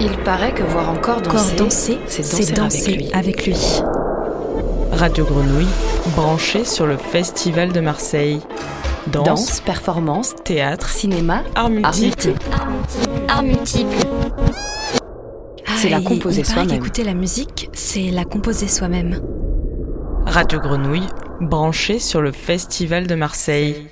Il paraît que voir encore danser, c'est danser, avec, lui. Radio Grenouille, branché sur le Festival de Marseille. Danse, performance, théâtre, cinéma, art multiple. Art multiple. C'est la composer soi-même. Écouter la musique, c'est la composer soi-même. Radio Grenouille, branché sur le Festival de Marseille.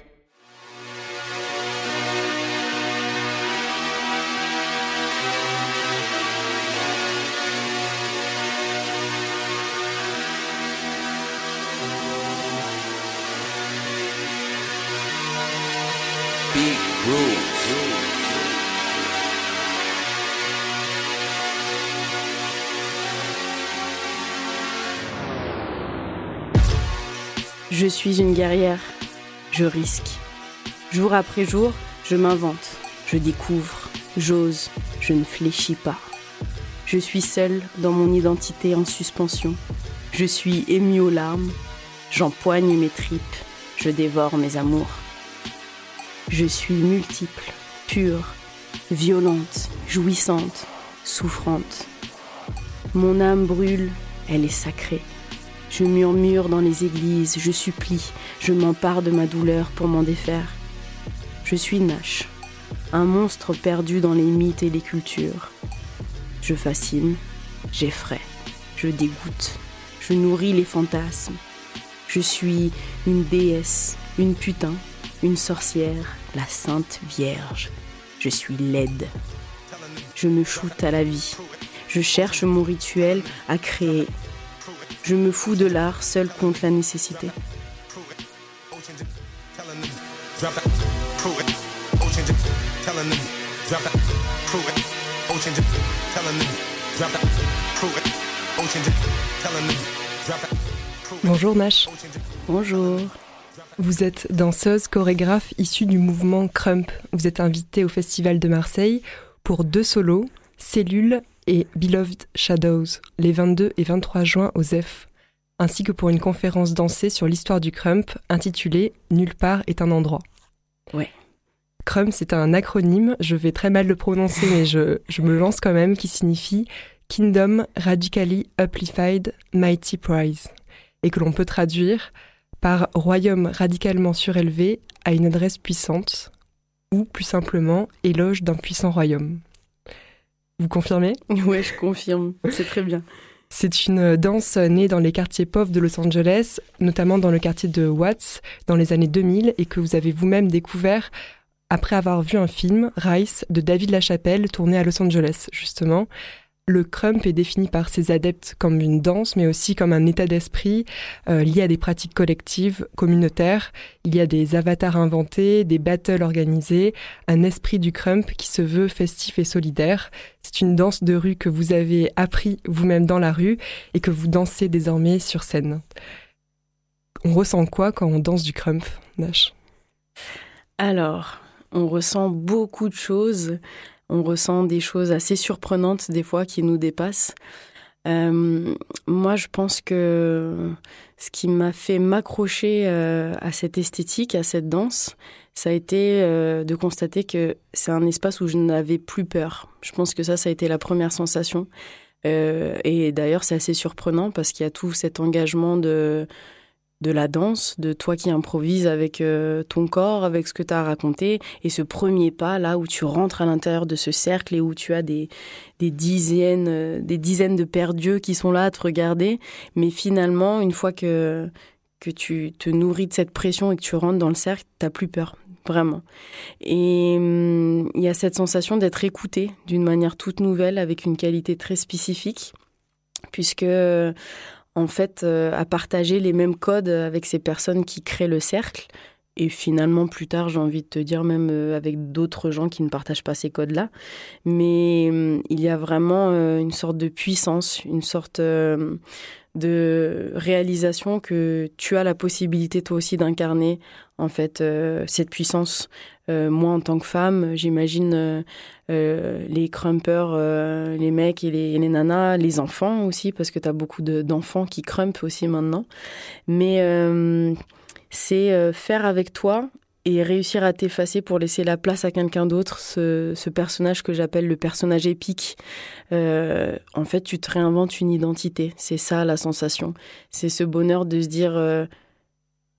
Suis une guerrière. Je risque. Jour après jour, je m'invente. Je découvre. J'ose. Je ne fléchis pas. Je suis seule dans mon identité en suspension. Je suis émue aux larmes. J'empoigne mes tripes. Je dévore mes amours. Je suis multiple, pure, violente, jouissante, souffrante. Mon âme brûle, elle est sacrée. Je murmure dans les églises, je supplie, je m'empare de ma douleur pour m'en défaire. Je suis Nash, un monstre perdu dans les mythes et les cultures. Je fascine, j'effraie, je dégoûte, je nourris les fantasmes. Je suis une déesse, une putain, une sorcière, la Sainte Vierge. Je suis laide. Je me shoote à la vie. Je cherche mon rituel à créer, je me fous de l'art seul contre la nécessité. Bonjour Nash. Bonjour. Vous êtes danseuse, chorégraphe issue du mouvement Crump. Vous êtes invitée au Festival de Marseille pour deux solos, Cellule et Beloved Shadows les 22 et 23 juin au ZEF, ainsi que pour une conférence dansée sur l'histoire du crump intitulée Nulle part est un endroit. Ouais. Crump, c'est un acronyme, je vais très mal le prononcer, mais je, je me lance quand même, qui signifie Kingdom Radically Uplified Mighty Prize, et que l'on peut traduire par Royaume radicalement surélevé à une adresse puissante, ou plus simplement Éloge d'un puissant royaume. Vous confirmez? Ouais, je confirme. C'est très bien. C'est une danse née dans les quartiers pauvres de Los Angeles, notamment dans le quartier de Watts, dans les années 2000, et que vous avez vous-même découvert après avoir vu un film, Rice, de David Lachapelle, tourné à Los Angeles, justement, le crump est défini par ses adeptes comme une danse, mais aussi comme un état d'esprit euh, lié à des pratiques collectives, communautaires. Il y a des avatars inventés, des battles organisés, un esprit du crump qui se veut festif et solidaire. C'est une danse de rue que vous avez appris vous-même dans la rue et que vous dansez désormais sur scène. On ressent quoi quand on danse du crump, Nash? Alors, on ressent beaucoup de choses on ressent des choses assez surprenantes des fois qui nous dépassent. Euh, moi, je pense que ce qui m'a fait m'accrocher euh, à cette esthétique, à cette danse, ça a été euh, de constater que c'est un espace où je n'avais plus peur. Je pense que ça, ça a été la première sensation. et d'ailleurs, c'est assez surprenant parce qu'il y a tout cet engagement de de la danse, de toi qui improvises avec euh, ton corps, avec ce que tu as raconté, et ce premier pas là où tu rentres à l'intérieur de ce cercle et où tu as des, dizaines, euh, des dizaines de pères dieux qui sont là à te regarder, mais finalement, une fois que, que tu te nourris de cette pression et que tu rentres dans le cercle, t'as plus peur, vraiment. Et hum, il y a cette sensation d'être écouté d'une manière toute nouvelle, avec une qualité très spécifique, puisque en fait, euh, à partager les mêmes codes avec ces personnes qui créent le cercle. Et finalement, plus tard, j'ai envie de te dire, même euh, avec d'autres gens qui ne partagent pas ces codes-là. Mais hum, il y a vraiment euh, une sorte de puissance, une sorte de réalisation que tu as la possibilité toi aussi d'incarner en fait cette puissance euh, moi, en tant que femme, j'imagine euh, euh, les crumpers, les mecs et les, nanas, les enfants aussi, parce que tu as beaucoup d'enfants qui crumpent aussi maintenant. Mais c'est faire avec toi et réussir à t'effacer pour laisser la place à quelqu'un d'autre, ce, personnage que j'appelle le personnage épique, euh, en fait, tu te réinventes une identité. C'est ça la sensation. C'est ce bonheur de se dire euh,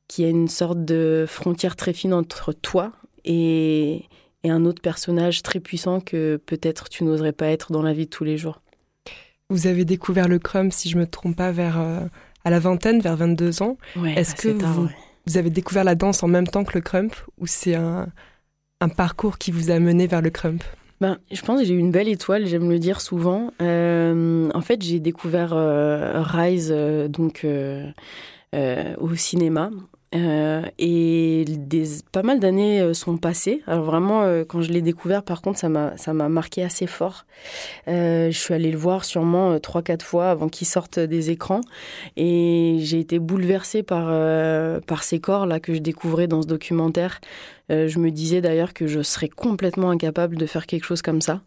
qu'il y a une sorte de frontière très fine entre toi et, un autre personnage très puissant que peut-être tu n'oserais pas être dans la vie de tous les jours. Vous avez découvert le crumb, si je me trompe pas, vers euh, à la vingtaine, vers 22 ans. Est-ce que vous, vous avez découvert la danse en même temps que le crump ou c'est un, parcours qui vous a mené vers le crump ben, je pense que j'ai eu une belle étoile, j'aime le dire souvent. Euh, en fait, j'ai découvert euh, Rise donc au cinéma euh, et pas mal d'années euh, sont passées. Alors vraiment, euh, quand je l'ai découvert, par contre, ça m'a, ça m'a marqué assez fort. je suis allée le voir sûrement trois, quatre fois avant qu'il sorte des écrans. Et j'ai été bouleversée par, par ces corps-là que je découvrais dans ce documentaire. je me disais d'ailleurs que je serais complètement incapable de faire quelque chose comme ça.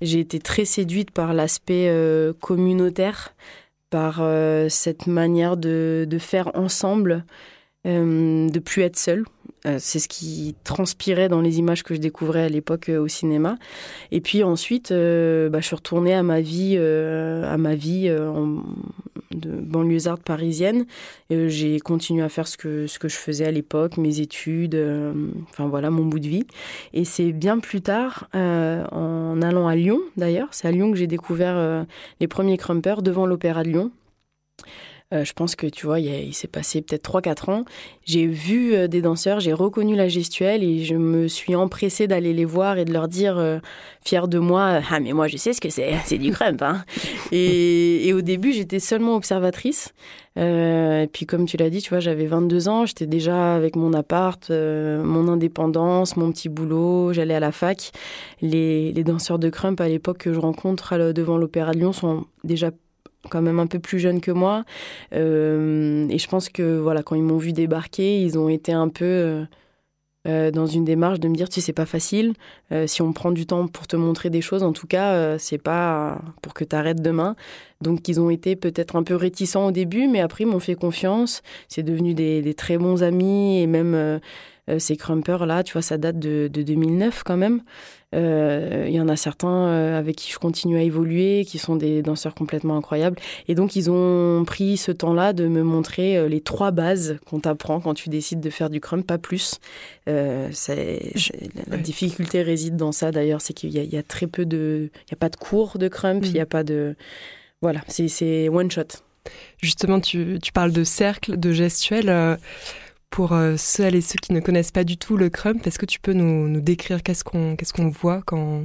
J'ai été très séduite par l'aspect communautaire, par cette manière de, de faire ensemble. Euh, de plus être seule. Euh, c'est ce qui transpirait dans les images que je découvrais à l'époque euh, au cinéma. Et puis ensuite, bah, je suis retournée à ma vie, à ma vie de banlieusarde parisienne. j'ai continué à faire ce que, ce que je faisais à l'époque, mes études, enfin voilà, mon bout de vie. Et c'est bien plus tard, en allant à Lyon d'ailleurs, c'est à Lyon que j'ai découvert les premiers crumpers devant l'Opéra de Lyon. Euh, je pense que tu vois, il, s'est passé peut-être 3-4 ans. J'ai vu euh, des danseurs, j'ai reconnu la gestuelle et je me suis empressée d'aller les voir et de leur dire, euh, fière de moi, ah mais moi je sais ce que c'est, c'est du crump. Hein. et, au début, j'étais seulement observatrice. et puis comme tu l'as dit, tu vois, j'avais 22 ans, j'étais déjà avec mon appart, mon indépendance, mon petit boulot, j'allais à la fac. Les, les danseurs de crump à l'époque que je rencontre devant l'Opéra de Lyon sont déjà quand même un peu plus jeunes que moi. Euh, et je pense que voilà, quand ils m'ont vu débarquer, ils ont été un peu euh, euh, dans une démarche de me dire, tu sais, c'est pas facile. si on prend du temps pour te montrer des choses, en tout cas, c'est pas pour que tu arrêtes demain. Donc, ils ont été peut-être un peu réticents au début, mais après, ils m'ont fait confiance. C'est devenu des, très bons amis et même ces crumpers là, tu vois, ça date de, de 2009 quand même. Euh, il y en a certains euh, avec qui je continue à évoluer, qui sont des danseurs complètement incroyables. Et donc, ils ont pris ce temps-là de me montrer euh, les trois bases qu'on t'apprend quand tu décides de faire du crump, pas plus. Euh, la difficulté réside dans ça, d'ailleurs, c'est qu'il y, a très peu de... Il n'y a pas de cours de crump, il n'y a mm. pas de... Voilà, c'est one shot. Justement, tu, tu, parles de cercle, de gestuelle. Pour euh, ceux et ceux qui ne connaissent pas du tout le crump, est-ce que tu peux nous, décrire qu'est-ce qu'on qu'est-ce qu'on voit quand,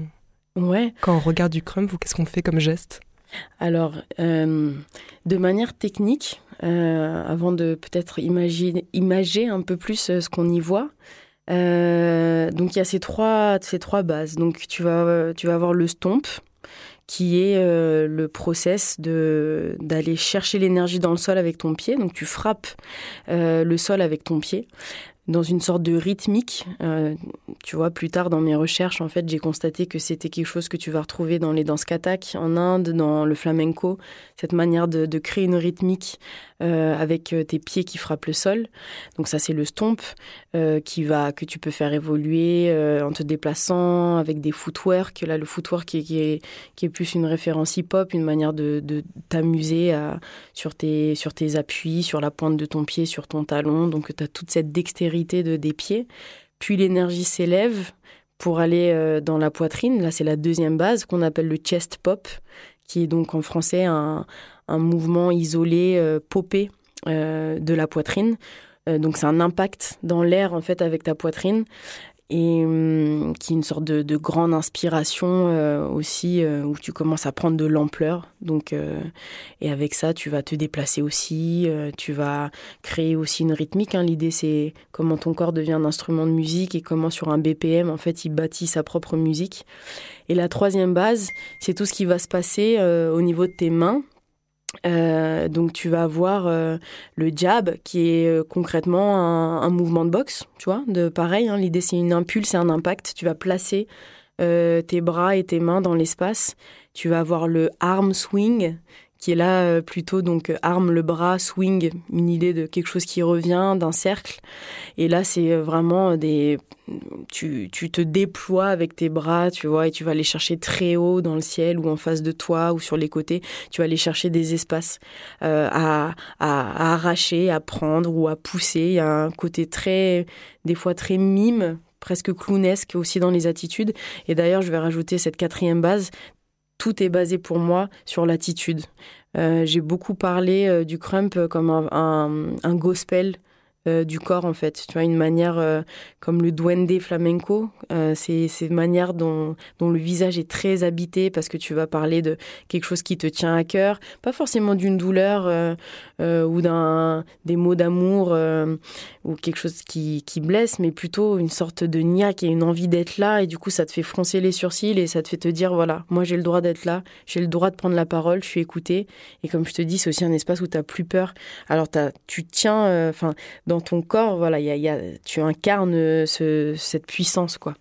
ouais. quand on regarde du crump ou qu'est-ce qu'on fait comme geste? Alors, euh, de manière technique, euh, avant de peut-être imaginer, imager un peu plus ce qu'on y voit, donc il y a ces trois, ces trois bases. Donc tu vas, tu vas avoir le stomp, qui est euh, le process de d'aller chercher l'énergie dans le sol avec ton pied. Donc tu frappes euh, le sol avec ton pied dans une sorte de rythmique. Euh, tu vois, plus tard dans mes recherches, en fait, j'ai constaté que c'était quelque chose que tu vas retrouver dans les danses katak en Inde, dans le flamenco, cette manière de, de créer une rythmique euh, avec euh, tes pieds qui frappent le sol. Donc ça, c'est le stomp euh, qui va que tu peux faire évoluer en te déplaçant avec des footwork. Là, le footwork qui est, qui est, plus une référence hip-hop, une manière de, t'amuser sur tes, sur tes appuis, sur la pointe de ton pied, sur ton talon. Donc tu as toute cette dextérité de, des pieds. Puis l'énergie s'élève pour aller dans la poitrine. Là, c'est la deuxième base qu'on appelle le chest pop, qui est donc en français un, mouvement isolé, euh, popé euh, de la poitrine. donc c'est un impact dans l'air en fait avec ta poitrine et hum, qui est une sorte de, grande inspiration euh, aussi euh, où tu commences à prendre de l'ampleur donc euh, et avec ça tu vas te déplacer aussi tu vas créer aussi une rythmique hein. l'idée c'est comment ton corps devient un instrument de musique et comment sur un BPM en fait il bâtit sa propre musique et la troisième base c'est tout ce qui va se passer au niveau de tes mains euh, donc tu vas avoir euh, le jab qui est euh, concrètement un, mouvement de boxe, tu vois, de pareil. Hein, L'idée c'est une impulse et un impact. Tu vas placer tes bras et tes mains dans l'espace. Tu vas avoir le arm swing qui est là plutôt donc arme le bras, swing, une idée de quelque chose qui revient, d'un cercle. Et là, c'est vraiment des tu, tu, te déploies avec tes bras, tu vois, et tu vas aller chercher très haut dans le ciel ou en face de toi ou sur les côtés. Tu vas aller chercher des espaces euh, à, à, arracher, à prendre ou à pousser. Il y a un côté très, des fois très mime, presque clownesque aussi dans les attitudes. Et d'ailleurs, je vais rajouter cette quatrième base. Tout est basé pour moi sur l'attitude. Euh, j'ai beaucoup parlé euh, du crump comme un, gospel euh, du corps en fait. Tu vois, une manière comme le duende flamenco, c'est une manière dont, dont le visage est très habité parce que tu vas parler de quelque chose qui te tient à cœur, pas forcément d'une douleur ou d'un des mots d'amour ou quelque chose qui, qui blesse, mais plutôt une sorte de niaque et une envie d'être là et du coup ça te fait froncer les sourcils et ça te fait te dire voilà, moi j'ai le droit d'être là, j'ai le droit de prendre la parole, je suis écoutée et comme je te dis, c'est aussi un espace où tu as plus peur. Alors as, tu tiens, enfin dans ton corps, voilà, y a, y a, tu incarnes ce, cette puissance, quoi.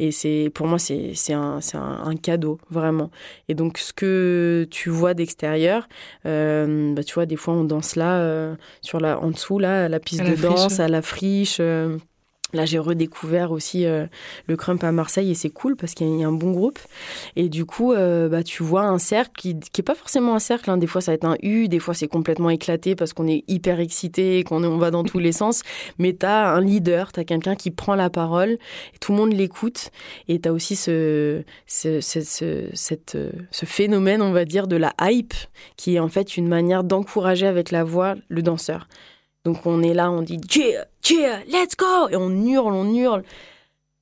Et c'est pour moi, c'est un, un, un, cadeau, vraiment. Et donc, ce que tu vois d'extérieur, euh, bah, tu vois, des fois, on danse là, euh, sur la, en dessous, là, à la piste de danse, à la friche. Euh, Là, j'ai redécouvert aussi euh, le crump à Marseille et c'est cool parce qu'il y a un bon groupe. Et du coup, euh, bah, tu vois un cercle qui n'est pas forcément un cercle. Hein. Des fois, ça va être un U, des fois, c'est complètement éclaté parce qu'on est hyper excité et qu'on on va dans tous les sens. Mais tu as un leader, tu as quelqu'un qui prend la parole et tout le monde l'écoute. Et tu as aussi cette, ce phénomène, on va dire, de la hype qui est en fait une manière d'encourager avec la voix le danseur. Donc on est là, on dit cheer, cheer, let's go Et on hurle, on hurle.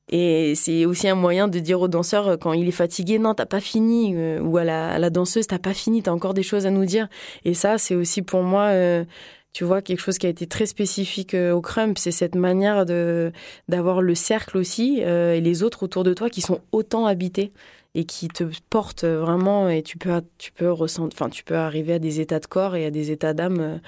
Et c'est aussi un moyen de dire au danseur euh, quand il est fatigué, non, t'as pas fini, euh, ou à la, danseuse, t'as pas fini, t'as encore des choses à nous dire. Et ça, c'est aussi pour moi, euh, tu vois, quelque chose qui a été très spécifique au crump, c'est cette manière de d'avoir le cercle aussi et les autres autour de toi qui sont autant habités et qui te portent vraiment. Et tu peux, tu peux enfin, tu peux arriver à des états de corps et à des états d'âme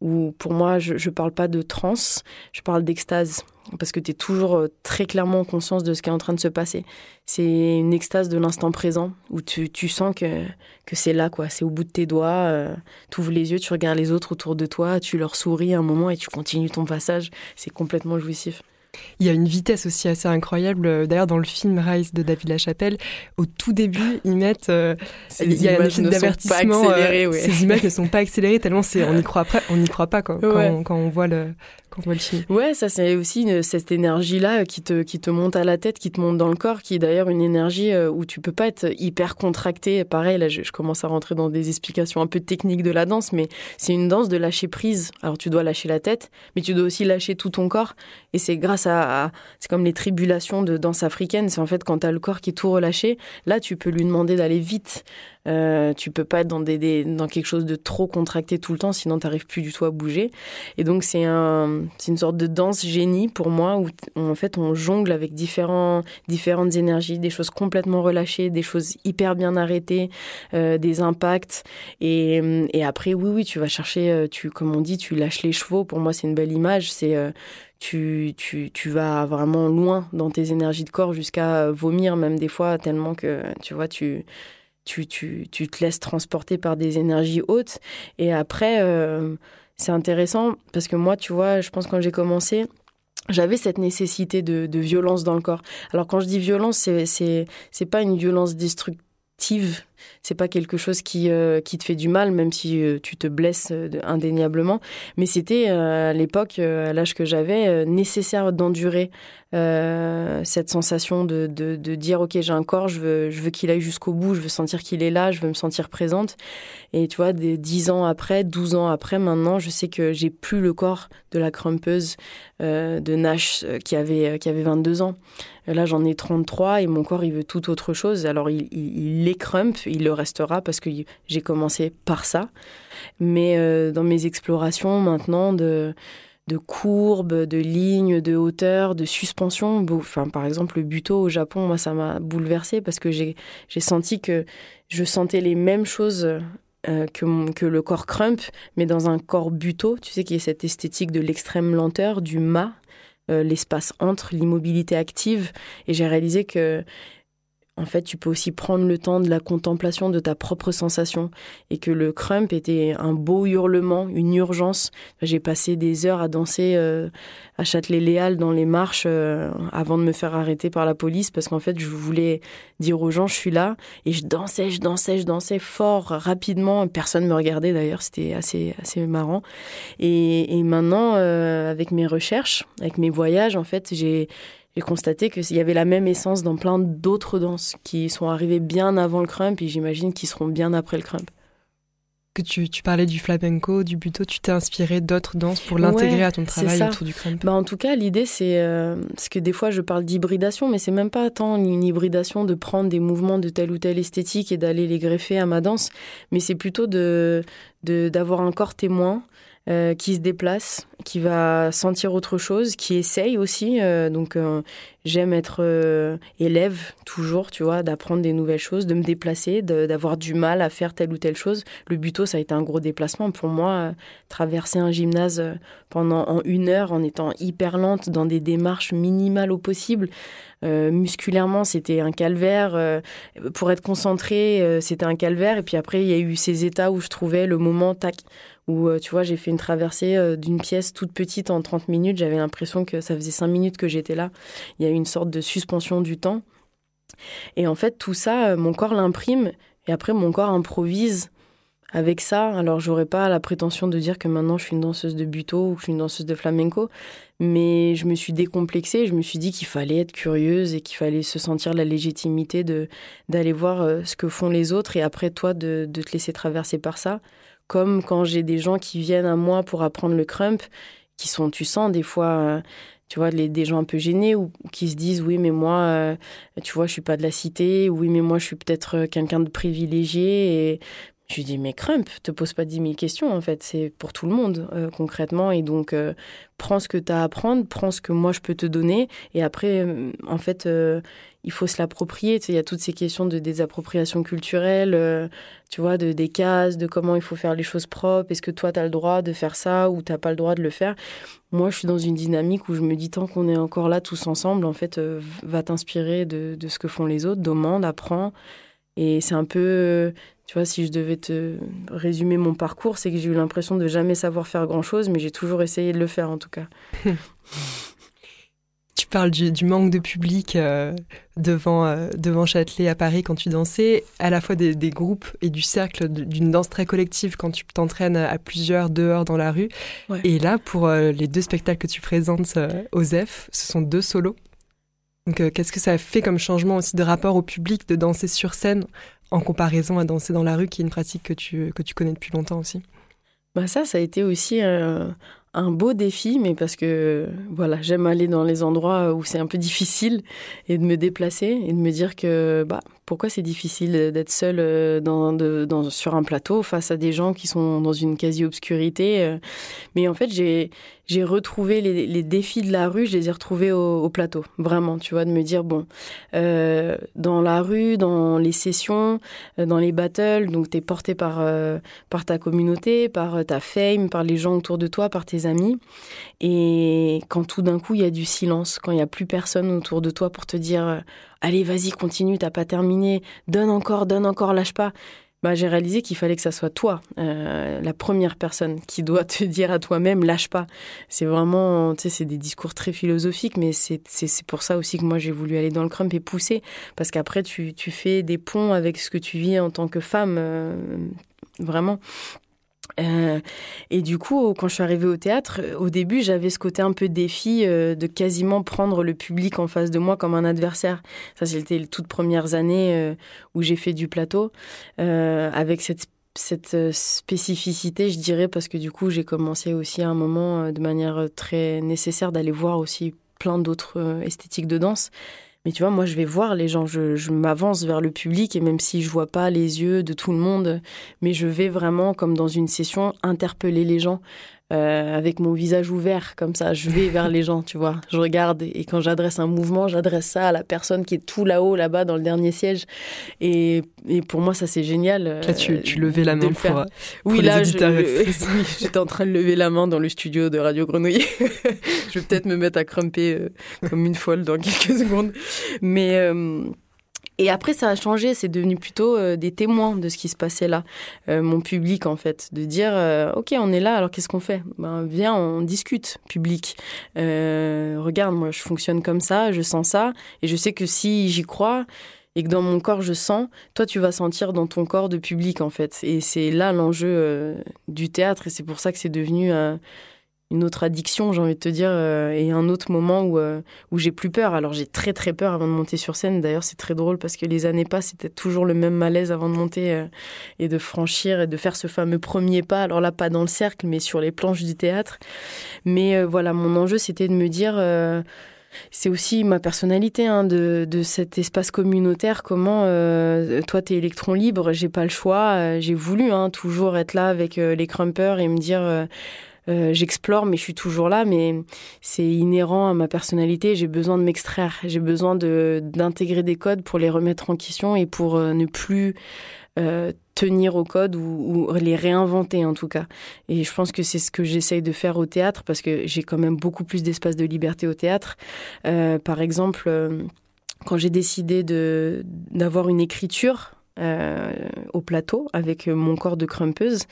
où pour moi, je ne parle pas de transe, je parle d'extase, parce que tu es toujours euh, très clairement en conscience de ce qui est en train de se passer. C'est une extase de l'instant présent, où tu, sens que, que c'est là, quoi. C'est au bout de tes doigts, euh, tu ouvres les yeux, tu regardes les autres autour de toi, tu leur souris un moment et tu continues ton passage. C'est complètement jouissif. Il y a une vitesse aussi assez incroyable. D'ailleurs, dans le film Rise de David Lachapelle, au tout début, ils mettent. Euh, il y a un film d'avertissement. Euh, ces images ne sont pas accélérées tellement c'est on n'y croit pas, on n'y croit pas quand, quand, quand, on voit le Ouais, ça c'est aussi cette énergie-là qui te, qui te monte à la tête, qui te monte dans le corps, qui est d'ailleurs une énergie euh, où tu peux pas être hyper contracté. Pareil, là je, commence à rentrer dans des explications un peu techniques de la danse, mais c'est une danse de lâcher prise. Alors tu dois lâcher la tête, mais tu dois aussi lâcher tout ton corps. Et c'est grâce c'est comme les tribulations de danse africaine, c'est en fait quand tu as le corps qui est tout relâché, là tu peux lui demander d'aller vite. Euh, tu peux pas être dans, quelque chose de trop contracté tout le temps, sinon tu n'arrives plus du tout à bouger. Et donc c'est un, une sorte de danse génie pour moi où en fait on jongle avec différentes énergies, des choses complètement relâchées, des choses hyper bien arrêtées, euh, des impacts. Et, après, oui, oui, tu vas chercher, euh, comme on dit, tu lâches les chevaux. Pour moi, c'est une belle image. Euh, tu, tu, tu vas vraiment loin dans tes énergies de corps jusqu'à vomir même des fois tellement que tu vois tu tu, tu, tu, te laisses transporter par des énergies hautes. Et après, euh, c'est intéressant parce que moi, tu vois, je pense quand j'ai commencé, j'avais cette nécessité de, de, violence dans le corps. Alors quand je dis violence, c'est c'est pas une violence destructive c'est pas quelque chose qui euh, qui te fait du mal même si euh, tu te blesses euh, indéniablement. Mais c'était à l'époque à l'âge que j'avais nécessaire d'endurer cette sensation de, de, dire ok j'ai un corps je veux je veux qu'il aille jusqu'au bout je veux sentir qu'il est là je veux me sentir présente. Et tu vois des dix ans après 12 ans après maintenant je sais que j'ai plus le corps de la crumpeuse de Nash qui avait qui avait 22 ans. Là, j'en ai 33 et mon corps, il veut tout autre chose. Alors, il, il, il est crump, il le restera parce que j'ai commencé par ça. Mais euh, dans mes explorations maintenant de, courbes, de lignes, de hauteur, de suspension, enfin, par exemple, le buto au Japon, moi, ça m'a bouleversé parce que j'ai senti que je sentais les mêmes choses euh, que, que, le corps crump, mais dans un corps buto, tu sais, qui est cette esthétique de l'extrême lenteur, du mât, euh, l'espace entre, l'immobilité active. Et j'ai réalisé que en fait, tu peux aussi prendre le temps de la contemplation de ta propre sensation. Et que le crump était un beau hurlement, une urgence. J'ai passé des heures à danser euh, à Châtelet-Léal dans les marches euh, avant de me faire arrêter par la police parce qu'en fait, je voulais dire aux gens, je suis là. Et je dansais, je dansais, je dansais fort, rapidement. Personne me regardait d'ailleurs, c'était assez, assez marrant. Et, et maintenant, euh, avec mes recherches, avec mes voyages, en fait, j'ai j'ai constaté qu'il y avait la même essence dans plein d'autres danses qui sont arrivées bien avant le crump et j'imagine qu'ils seront bien après le crump. Que tu, tu parlais du flamenco, du buto, tu t'es inspiré d'autres danses pour l'intégrer à ton travail autour du crump? Bah En tout cas, l'idée, c'est euh, parce que des fois, je parle d'hybridation, mais c'est même pas tant une hybridation de prendre des mouvements de telle ou telle esthétique et d'aller les greffer à ma danse, mais c'est plutôt de d'avoir un corps témoin euh, qui se déplace, qui va sentir autre chose, qui essaye aussi. Euh, donc euh, j'aime être élève toujours, tu vois, d'apprendre des nouvelles choses, de me déplacer, d'avoir du mal à faire telle ou telle chose. Le buto, ça a été un gros déplacement pour moi. traverser un gymnase pendant en une heure en étant hyper lente dans des démarches minimales au possible. musculairement, c'était un calvaire. pour être concentré, c'était un calvaire. Et puis après, il y a eu ces états où je trouvais le moment, tac, où, euh, tu vois, j'ai fait une traversée euh, d'une pièce toute petite en 30 minutes. J'avais l'impression que ça faisait 5 minutes que j'étais là. Il y a eu une sorte de suspension du temps. Et en fait, tout ça, euh, mon corps l'imprime et après, mon corps improvise avec ça. Alors, j'aurais pas la prétention de dire que maintenant je suis une danseuse de buto ou que je suis une danseuse de flamenco, mais je me suis décomplexée. Je me suis dit qu'il fallait être curieuse et qu'il fallait se sentir la légitimité de d'aller voir ce que font les autres et après toi de, de te laisser traverser par ça comme quand j'ai des gens qui viennent à moi pour apprendre le crump, qui sont, tu sens des fois, euh, tu vois, les, des gens un peu gênés ou qui se disent oui, mais moi, euh, tu vois, je suis pas de la cité, oui, mais moi, je suis peut-être euh, quelqu'un de privilégié. Je lui dis, mais crump, te pose pas 10 000 questions, en fait, c'est pour tout le monde, concrètement. Et donc, prends ce que tu as à apprendre, prends ce que moi, je peux te donner. Et après, en fait, il faut se l'approprier. Il y a toutes ces questions de désappropriation culturelle, euh, tu vois, de, des cases, de comment il faut faire les choses propres. Est-ce que toi, tu as le droit de faire ça ou tu n'as pas le droit de le faire Moi, je suis dans une dynamique où je me dis, tant qu'on est encore là tous ensemble, en fait, euh, va t'inspirer de, de, ce que font les autres, demande, apprends. Et c'est un peu, tu vois, si je devais te résumer mon parcours, c'est que j'ai eu l'impression de jamais savoir faire grand-chose, mais j'ai toujours essayé de le faire en tout cas. Tu parles du, manque de public euh, devant, euh, devant Châtelet à Paris quand tu dansais, à la fois des, groupes et du cercle d'une danse très collective quand tu t'entraînes à plusieurs dehors dans la rue. Et là, pour euh, les deux spectacles que tu présentes aux F, ce sont deux solos. Donc, qu'est-ce que ça fait comme changement aussi de rapport au public de danser sur scène en comparaison à danser dans la rue, qui est une pratique que tu, connais depuis longtemps aussi? Bah ça, ça a été aussi un beau défi, mais parce que voilà, j'aime aller dans les endroits où c'est un peu difficile et de me déplacer et de me dire que bah pourquoi c'est difficile d'être seul euh, dans, dans, sur un plateau face à des gens qui sont dans une quasi-obscurité. Euh. Mais en fait, j'ai retrouvé les, les, défis de la rue, je les ai retrouvés au, plateau, vraiment, tu vois, de me dire, bon, euh, dans la rue, dans les sessions, euh, dans les battles, donc tu es porté par, euh, par ta communauté, par ta fame, par les gens autour de toi, par tes amis. Et quand tout d'un coup, il y a du silence, quand il n'y a plus personne autour de toi pour te dire, allez, vas-y, continue, t'as pas terminé, donne encore, donne encore, lâche pas. Bah, j'ai réalisé qu'il fallait que ça soit toi, euh, la première personne qui doit te dire à toi-même lâche pas. C'est vraiment, tu sais, c'est des discours très philosophiques, mais c'est pour ça aussi que moi j'ai voulu aller dans le crump et pousser, parce qu'après tu, tu fais des ponts avec ce que tu vis en tant que femme, euh, vraiment. Euh, et du coup, quand je suis arrivée au théâtre, euh, au début, j'avais ce côté un peu défi euh, de quasiment prendre le public en face de moi comme un adversaire. Ça, c'était les toutes premières années où j'ai fait du plateau, avec cette cette spécificité, je dirais, parce que du coup, j'ai commencé aussi à un moment de manière très nécessaire d'aller voir aussi plein d'autres esthétiques de danse. Mais tu vois, moi, je vais voir les gens, je, m'avance vers le public et même si je vois pas les yeux de tout le monde, mais je vais vraiment, comme dans une session, interpeller les gens. Euh, avec mon visage ouvert comme ça, je vais vers les gens, tu vois. Je regarde et quand j'adresse un mouvement, j'adresse ça à la personne qui est tout là-haut, là-bas, dans le dernier siège. Et, et pour moi, ça c'est génial. Là, tu, tu levais la main pour, oui, là, j'étais en train de lever la main dans le studio de Radio Grenouille. je vais peut-être me mettre à crumper euh, comme une folle dans quelques secondes. Mais euh, Et après, ça a changé. C'est devenu plutôt euh, des témoins de ce qui se passait là. Euh, mon public, en fait. De dire, euh, OK, on est là, alors qu'est-ce qu'on fait? Ben, Viens, on discute, public. regarde, moi, je fonctionne comme ça, je sens ça. Et je sais que si j'y crois et que dans mon corps, je sens, toi, tu vas sentir dans ton corps de public, en fait. Et c'est là l'enjeu du théâtre. Et c'est pour ça que c'est devenu une autre addiction, j'ai envie de te dire, euh, et un autre moment où, euh, où j'ai plus peur. Alors j'ai très très peur avant de monter sur scène. D'ailleurs, c'est très drôle parce que les années passent, c'était toujours le même malaise avant de monter euh, et de franchir et de faire ce fameux premier pas. Alors là, pas dans le cercle, mais sur les planches du théâtre. Mais voilà, mon enjeu, c'était de me dire c'est aussi ma personnalité hein, de, cet espace communautaire. Comment toi, tu es électron libre, j'ai pas le choix. j'ai voulu hein, toujours être là avec les crumpers et me dire euh, j'explore, mais je suis toujours là. Mais c'est inhérent à ma personnalité. J'ai besoin de m'extraire. J'ai besoin d'intégrer des codes pour les remettre en question et pour euh, ne plus euh, tenir aux codes ou, les réinventer en tout cas. Et je pense que c'est ce que j'essaye de faire au théâtre parce que j'ai quand même beaucoup plus d'espace de liberté au théâtre. par exemple, quand j'ai décidé d'avoir une écriture au plateau avec mon corps de crumpeuse,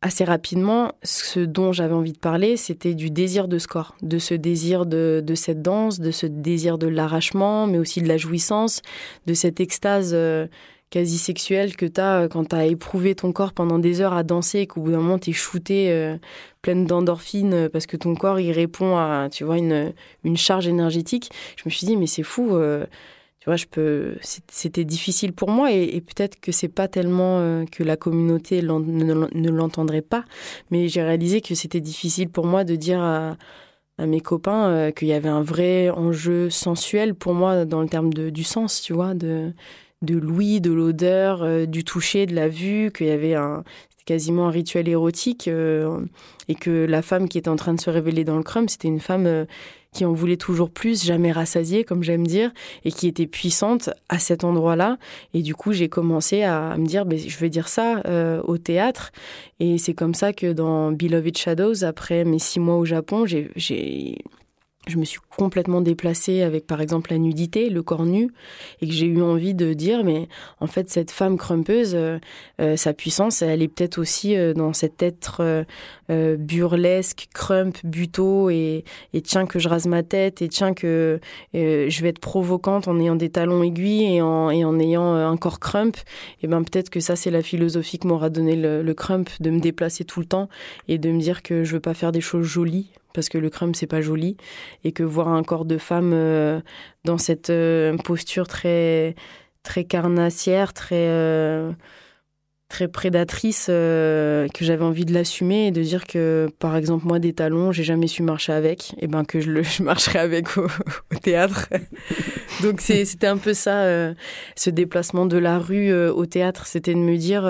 assez rapidement, ce dont j'avais envie de parler, c'était du désir de score, de ce désir de, cette danse, de ce désir de l'arrachement, mais aussi de la jouissance, de cette extase euh, quasi sexuelle que tu as euh, quand tu as éprouvé ton corps pendant des heures à danser et qu'au bout d'un moment tu es shooté euh, pleine d'endorphines parce que ton corps il répond à tu vois une charge énergétique. Je me suis dit mais c'est fou je peux. C'était difficile pour moi et, peut-être que c'est pas tellement euh, que la communauté ne, l'entendrait pas, mais j'ai réalisé que c'était difficile pour moi de dire à, mes copains euh, qu'il y avait un vrai enjeu sensuel pour moi dans le terme de, du sens, tu vois, de de l'ouïe, de l'odeur, euh, du toucher, de la vue, qu'il y avait un quasiment un rituel érotique et que la femme qui était en train de se révéler dans le crumb, c'était une femme qui en voulait toujours plus, jamais rassasiée, comme j'aime dire, et qui était puissante à cet endroit-là. Et du coup, j'ai commencé à me dire, ben, je vais dire ça euh, au théâtre. Et c'est comme ça que dans Beloved Shadows, après mes six mois au Japon, j'ai je me suis complètement déplacée avec par exemple la nudité, le corps nu, et que j'ai eu envie de dire mais en fait cette femme crumpeuse, euh, euh, sa puissance, elle est peut-être aussi euh, dans cet être burlesque, crump, buto et, et tiens que je rase ma tête et tiens que je vais être provocante en ayant des talons aiguilles et en, et en ayant un corps crump. Et ben peut-être que ça c'est la philosophie que m'aura donné le, le crump, de me déplacer tout le temps et de me dire que je veux pas faire des choses jolies parce que le crump c'est pas joli. Et que voir un corps de femme euh, dans cette euh, posture très très carnassière, très euh, très prédatrice que j'avais envie de l'assumer et de dire que par exemple moi des talons j'ai jamais su marcher avec et ben que je marcherai avec au, théâtre. Donc c'était un peu ça ce déplacement de la rue au théâtre. C'était de me dire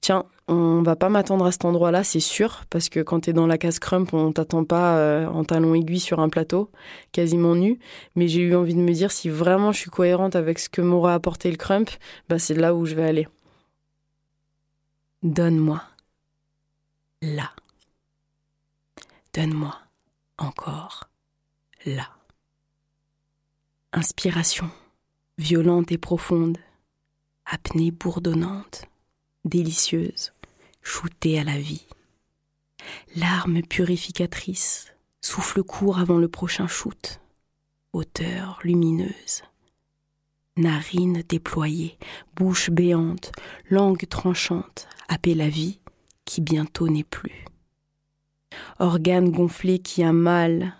tiens on va pas m'attendre à cet endroit-là, c'est sûr, parce que quand tu es dans la case crump, on t'attend pas euh, en talon aiguille sur un plateau, quasiment nu. Mais j'ai eu envie de me dire, si vraiment je suis cohérente avec ce que m'aura apporté le crump, bah c'est là où je vais aller. Donne-moi. Là. Donne-moi. Encore. Là. Inspiration. Violente et profonde. Apnée bourdonnante. Délicieuse shooté à la vie. Larmes purificatrices, souffle court avant le prochain shoot, hauteur lumineuse. Narines déployées, bouche béante, langue tranchante, appelle la vie qui bientôt n'est plus. Organes gonflés qui a mal,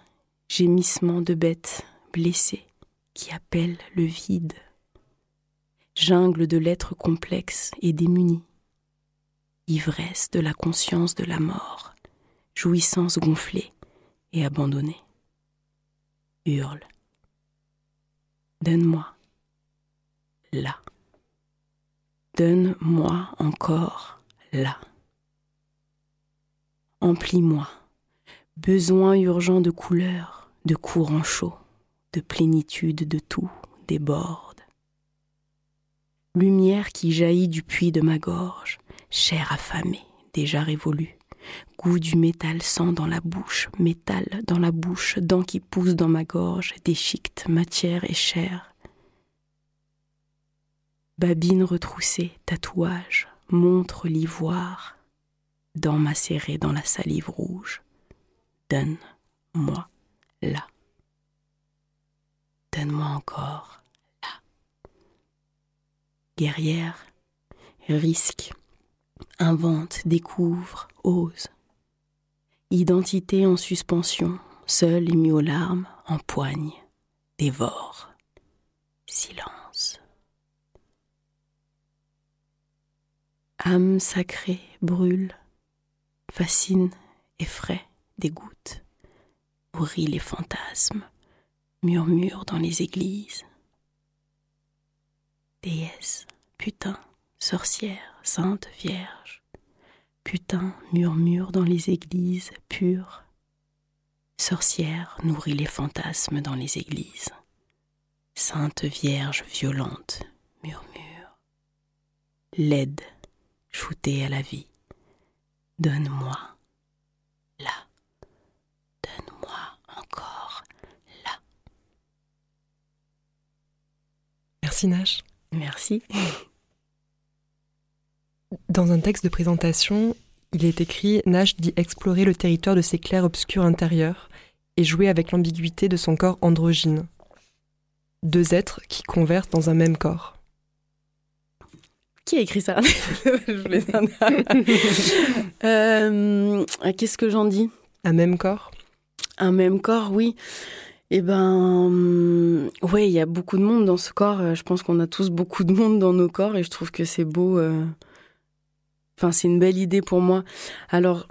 gémissement de bête blessée qui appelle le vide. Jungle de l'être complexe et démuni ivresse de la conscience de la mort, jouissance gonflée et abandonnée. Hurle. Donne-moi. Là. Donne-moi encore là. Emplis-moi. Besoin urgent de couleurs, de courant chaud, de plénitude de tout déborde. Lumière qui jaillit du puits de ma gorge, chair affamée, déjà révolue. Goût du métal sang dans la bouche, métal dans la bouche, dents qui poussent dans ma gorge, déchiquetent matière et chair. babine retroussée, tatouage, montre l'ivoire, dents macérées dans la salive rouge. Donne-moi là. Donne-moi encore là. Guerrière, risque, invente, découvre, ose. Identité en suspension, seule émue aux larmes, empoigne, dévore. Silence. Âme sacrée brûle, fascine, effraie, dégoûte, nourrit les fantasmes, murmure dans les églises. Déesse, putain, sorcière, sainte vierge, putain murmure dans les églises pures. Sorcière nourrit les fantasmes dans les églises. Sainte Vierge violente murmure. Laide, shootée à la vie. Donne-moi là. Donne-moi encore là. Merci Nash. Merci. Dans un texte de présentation, il est écrit Nash dit explorer le territoire de ses clairs-obscurs intérieurs et jouer avec l'ambiguïté de son corps androgyne. Deux êtres qui conversent dans un même corps. Qui a écrit ça? Euh, Qu'est-ce que j'en dis? Un même corps? Un même corps, oui. Eh ben, ouais, il y a beaucoup de monde dans ce corps. Je pense qu'on a tous beaucoup de monde dans nos corps et je trouve que c'est beau. Euh, c'est une belle idée pour moi. Alors,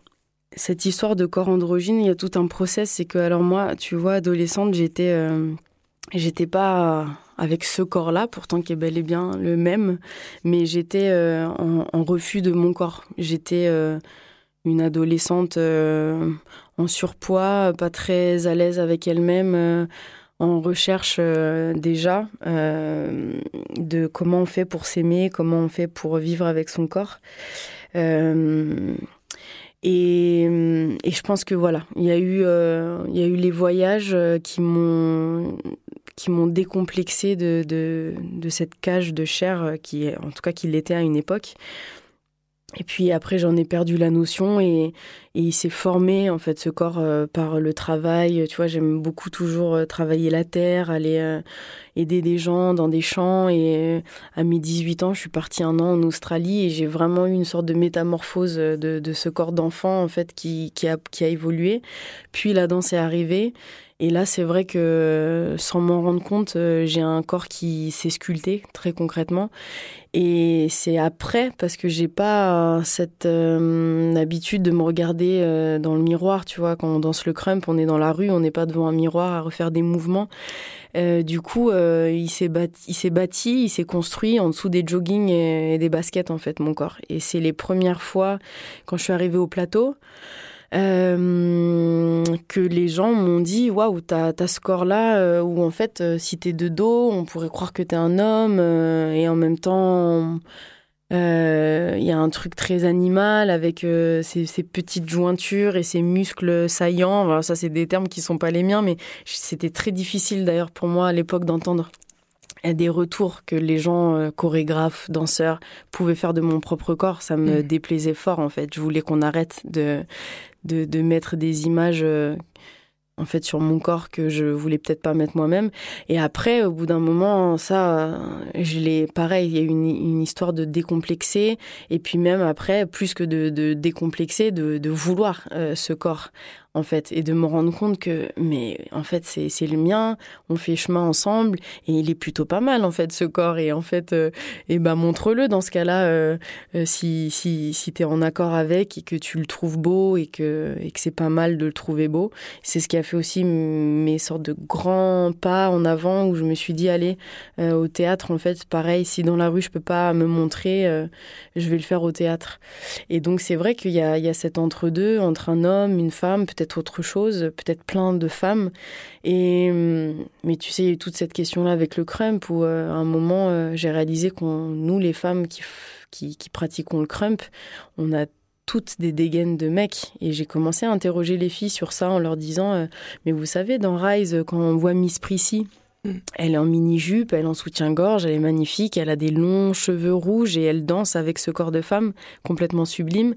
cette histoire de corps androgyne, il y a tout un process. C'est que, alors moi, tu vois, adolescente, j'étais, euh, pas avec ce corps-là, pourtant qui est bel et bien le même, mais j'étais euh, en, refus de mon corps. J'étais euh, une adolescente en surpoids, pas très à l'aise avec elle-même en recherche déjà de comment on fait pour s'aimer, comment on fait pour vivre avec son corps. Euh, et, je pense que voilà, il y a eu, euh, y a eu les voyages euh, qui m'ont qui m'ont décomplexé de, de, de, cette cage de chair qui, en tout cas, qui l'était à une époque. Et puis après, j'en ai perdu la notion et, et il s'est formé, en fait, ce corps euh, par le travail. Tu vois, j'aime beaucoup toujours euh, travailler la terre, aller euh, aider des gens dans des champs. Et à mes 18 ans, je suis partie un an en Australie et j'ai vraiment eu une sorte de métamorphose de, de ce corps d'enfant, en fait, qui, qui, a, qui a évolué. Puis la danse est arrivée. Et là, c'est vrai que sans m'en rendre compte, j'ai un corps qui s'est sculpté très concrètement. Et c'est après, parce que j'ai pas cette euh, habitude de me regarder euh, dans le miroir, tu vois, quand on danse le crump, on est dans la rue, on n'est pas devant un miroir à refaire des mouvements. Euh, du coup, il s'est bâti, il s'est bâti, il s'est construit en dessous des joggings et, et, des baskets, en fait, mon corps. Et c'est les premières fois, quand je suis arrivée au plateau, euh, que les gens m'ont dit waouh t'as as ce corps là euh, où en fait euh, si t'es de dos on pourrait croire que t'es un homme euh, et en même temps il y a un truc très animal avec ces, ces, petites jointures et ces muscles saillants voilà, ça c'est des termes qui sont pas les miens mais c'était très difficile d'ailleurs pour moi à l'époque d'entendre des retours que les gens, chorégraphes, danseurs, pouvaient faire de mon propre corps, ça me mmh. déplaisait fort en fait. Je voulais qu'on arrête de, de, de mettre des images euh, en fait sur mon corps que je voulais peut-être pas mettre moi-même. Et après, au bout d'un moment, ça, je l'ai pareil. Il y a une, une histoire de décomplexer et puis même après, plus que de, décomplexer, de, de vouloir euh, ce corps en fait, et de me rendre compte que, mais en fait, c'est le mien, on fait chemin ensemble, et il est plutôt pas mal, en fait, ce corps, et en fait, euh, et ben, montre-le dans ce cas-là, euh, euh, si, si, si tu es en accord avec, et que tu le trouves beau, et que, et que c'est pas mal de le trouver beau. C'est ce qui a fait aussi mes sortes de grands pas en avant, où je me suis dit, allez, au théâtre, en fait, pareil, si dans la rue, je peux pas me montrer, je vais le faire au théâtre. Et donc, c'est vrai qu'il y a, il y a cet entre-deux, entre un homme, une femme, peut-être peut-être autre chose, peut-être plein de femmes. Et mais tu sais, il y a eu toute cette question-là avec le crump où euh, à un moment euh, j'ai réalisé qu'on, nous les femmes qui, qui, pratiquons le crump, on a toutes des dégaines de mecs. Et j'ai commencé à interroger les filles sur ça en leur disant euh, Mais vous savez, dans Rise, quand on voit Miss Prissy. Elle est en mini-jupe, elle est en soutien-gorge, elle est magnifique, elle a des longs cheveux rouges et elle danse avec ce corps de femme complètement sublime.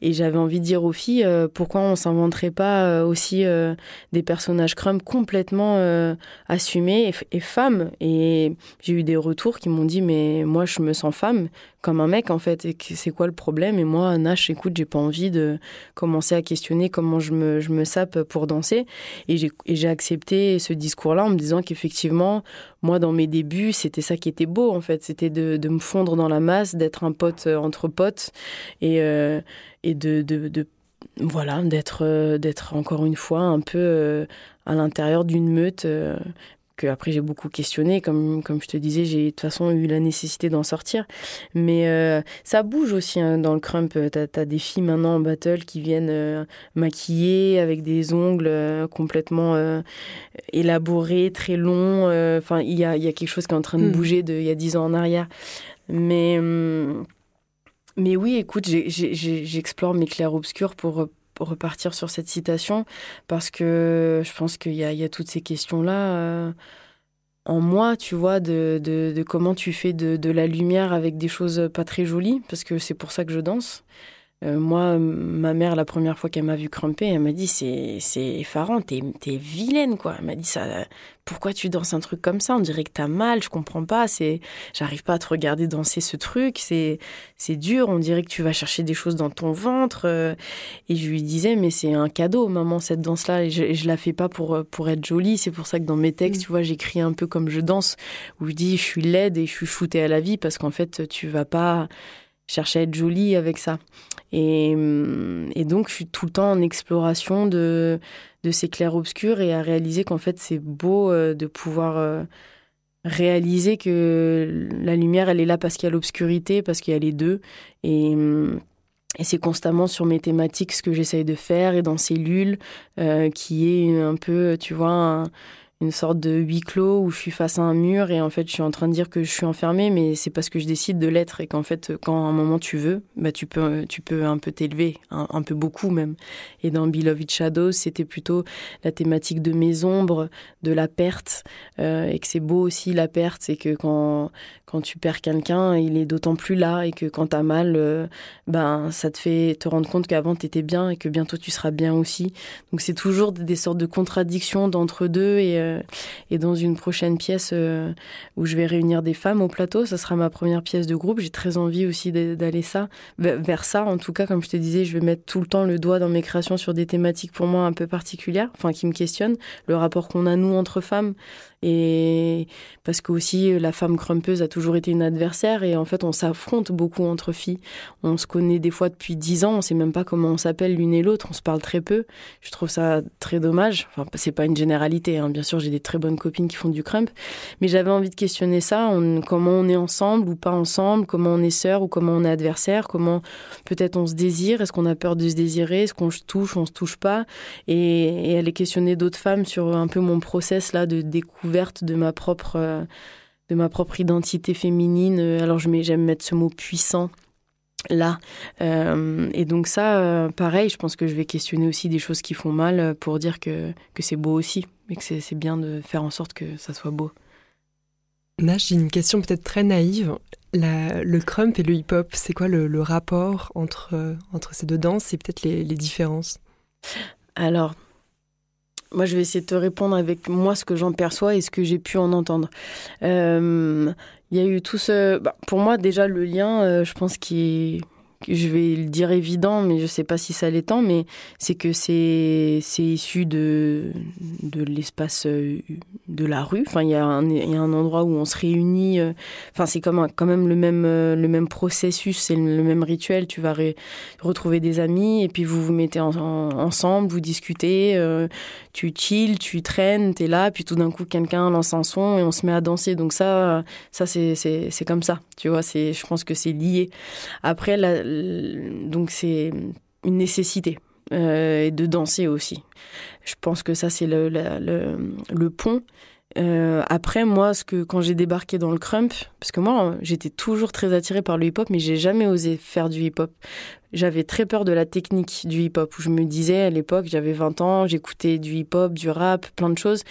Et j'avais envie de dire aux filles, euh, pourquoi on s'inventerait pas euh, aussi euh, des personnages crumb complètement assumés et, femmes. Et j'ai eu des retours qui m'ont dit, mais moi je me sens femme, comme un mec en fait. Et c'est quoi le problème? Et moi, Nash, écoute, j'ai pas envie de commencer à questionner comment je me, je me sape pour danser. Et j'ai accepté ce discours-là en me disant qu'effectivement, moi, dans mes débuts, c'était ça qui était beau en fait. C'était de, de, me fondre dans la masse, d'être un pote euh, entre potes et, euh, et de, de, de voilà, d'être euh, d'être encore une fois un peu à l'intérieur d'une meute après j'ai beaucoup questionné, comme, comme je te disais, j'ai de toute façon eu la nécessité d'en sortir. Mais euh, ça bouge aussi hein, dans le crump. Tu as, des filles maintenant en battle qui viennent euh, maquiller avec des ongles euh, complètement élaborés, très longs. Enfin, il y a, y a, quelque chose qui est en train de hmm. bouger de, il y a dix ans en arrière. Mais, hum, mais oui, écoute, j'explore mes clairs-obscurs pour repartir sur cette citation parce que je pense qu'il y, a, toutes ces questions-là euh, en moi, tu vois, de, comment tu fais de, la lumière avec des choses pas très jolies, parce que c'est pour ça que je danse. Euh, moi, ma mère, la première fois qu'elle m'a vu crumper, elle m'a dit c'est effarant, t'es es vilaine quoi. Elle m'a dit ça. Pourquoi tu danses un truc comme ça? On dirait que t'as mal. Je comprends pas. C'est, j'arrive pas à te regarder danser ce truc. C'est c'est dur. On dirait que tu vas chercher des choses dans ton ventre. Euh. Et je lui disais mais c'est un cadeau, maman, cette danse là. Et je, je la fais pas pour pour être jolie. C'est pour ça que dans mes textes, mmh. tu vois, j'écris un peu comme je danse, où je dis je suis laide et je suis shootée à la vie parce qu'en fait tu vas pas chercher à être jolie avec ça. Et, hum, et, donc, je suis tout le temps en exploration de, de ces clairs-obscurs et à réaliser qu'en fait, c'est beau euh, de pouvoir euh, réaliser que la lumière, elle est là parce qu'il y a l'obscurité, parce qu'il y a les deux. Et, hum, et c'est constamment sur mes thématiques ce que j'essaye de faire et dans Cellule, euh, qui est un peu, tu vois, une sorte de huis clos où je suis face à un mur et en fait je suis en train de dire que je suis enfermée mais c'est parce que je décide de l'être et qu'en fait quand à un moment tu veux bah tu peux tu peux un peu t'élever un, peu beaucoup même. Et dans Beloved Shadows c'était plutôt la thématique de mes ombres de la perte euh, et que c'est beau aussi la perte c'est que quand quand tu perds quelqu'un il est d'autant plus là et que quand t'as mal euh, ben ça te fait te rendre compte qu'avant t'étais bien et que bientôt tu seras bien aussi. Donc c'est toujours des sortes de contradictions d'entre deux et euh, et dans une prochaine pièce euh, où je vais réunir des femmes au plateau, ça sera ma première pièce de groupe. J'ai très envie aussi d'aller ça, vers ça. En tout cas, comme je te disais, je vais mettre tout le temps le doigt dans mes créations sur des thématiques pour moi un peu particulières, enfin qui me questionnent. Le rapport qu'on a nous entre femmes, et parce que aussi la femme crumpeuse a toujours été une adversaire et en fait on s'affronte beaucoup entre filles. On se connaît des fois depuis dix ans, on sait même pas comment on s'appelle l'une et l'autre, on se parle très peu. Je trouve ça très dommage. Enfin c'est pas une généralité, hein. bien sûr j'ai des très bonnes copines qui font du crump, mais j'avais envie de questionner ça, comment on est ensemble ou pas ensemble, comment on est sœur ou comment on est adversaire, comment peut-être on se désire, est-ce qu'on a peur de se désirer, est-ce qu'on se touche, on se touche pas, et, et aller questionner d'autres femmes sur un peu mon process là de découvrir de ma propre, euh, de ma propre identité féminine. Alors j'aime mettre ce mot puissant là. Euh, et donc ça, euh, pareil, je pense que je vais questionner aussi des choses qui font mal pour dire que, que c'est beau aussi, et que c'est bien de faire en sorte que ça soit beau. Nash, j'ai une question peut-être très naïve. le crump et le hip-hop, c'est quoi le, rapport entre, entre ces deux danses et peut-être les, les différences? Alors, moi, je vais essayer de te répondre avec moi ce que j'en perçois et ce que j'ai pu en entendre. Euh, il y a eu tout ce. Bah, pour moi, déjà, le lien, euh, je pense qu'il je vais le dire évident, mais je ne sais pas si ça tant, mais c'est que c'est issu de de l'espace euh, de la rue. Enfin, il y y a un endroit où on se réunit. Euh, enfin, c'est quand même le même euh, le même processus, c'est le même rituel. Tu vas retrouver des amis et puis vous vous mettez ensemble, vous discutez, tu chill, tu traînes, tu es là, puis tout d'un coup quelqu'un lance un son et on se met à danser. Donc ça ça c'est comme ça. Tu vois, je pense que c'est lié. Après la donc c'est une nécessité. Euh, de danser aussi. Je pense que ça, c'est le, le, pont. Euh, après, moi, ce que quand j'ai débarqué dans le crump, parce que moi, j'étais toujours très attirée par le hip-hop, mais j'ai jamais osé faire du hip-hop. J'avais très peur de la technique du hip-hop, où je me disais, à l'époque, j'avais 20 ans, j'écoutais du hip-hop, du rap, plein de choses,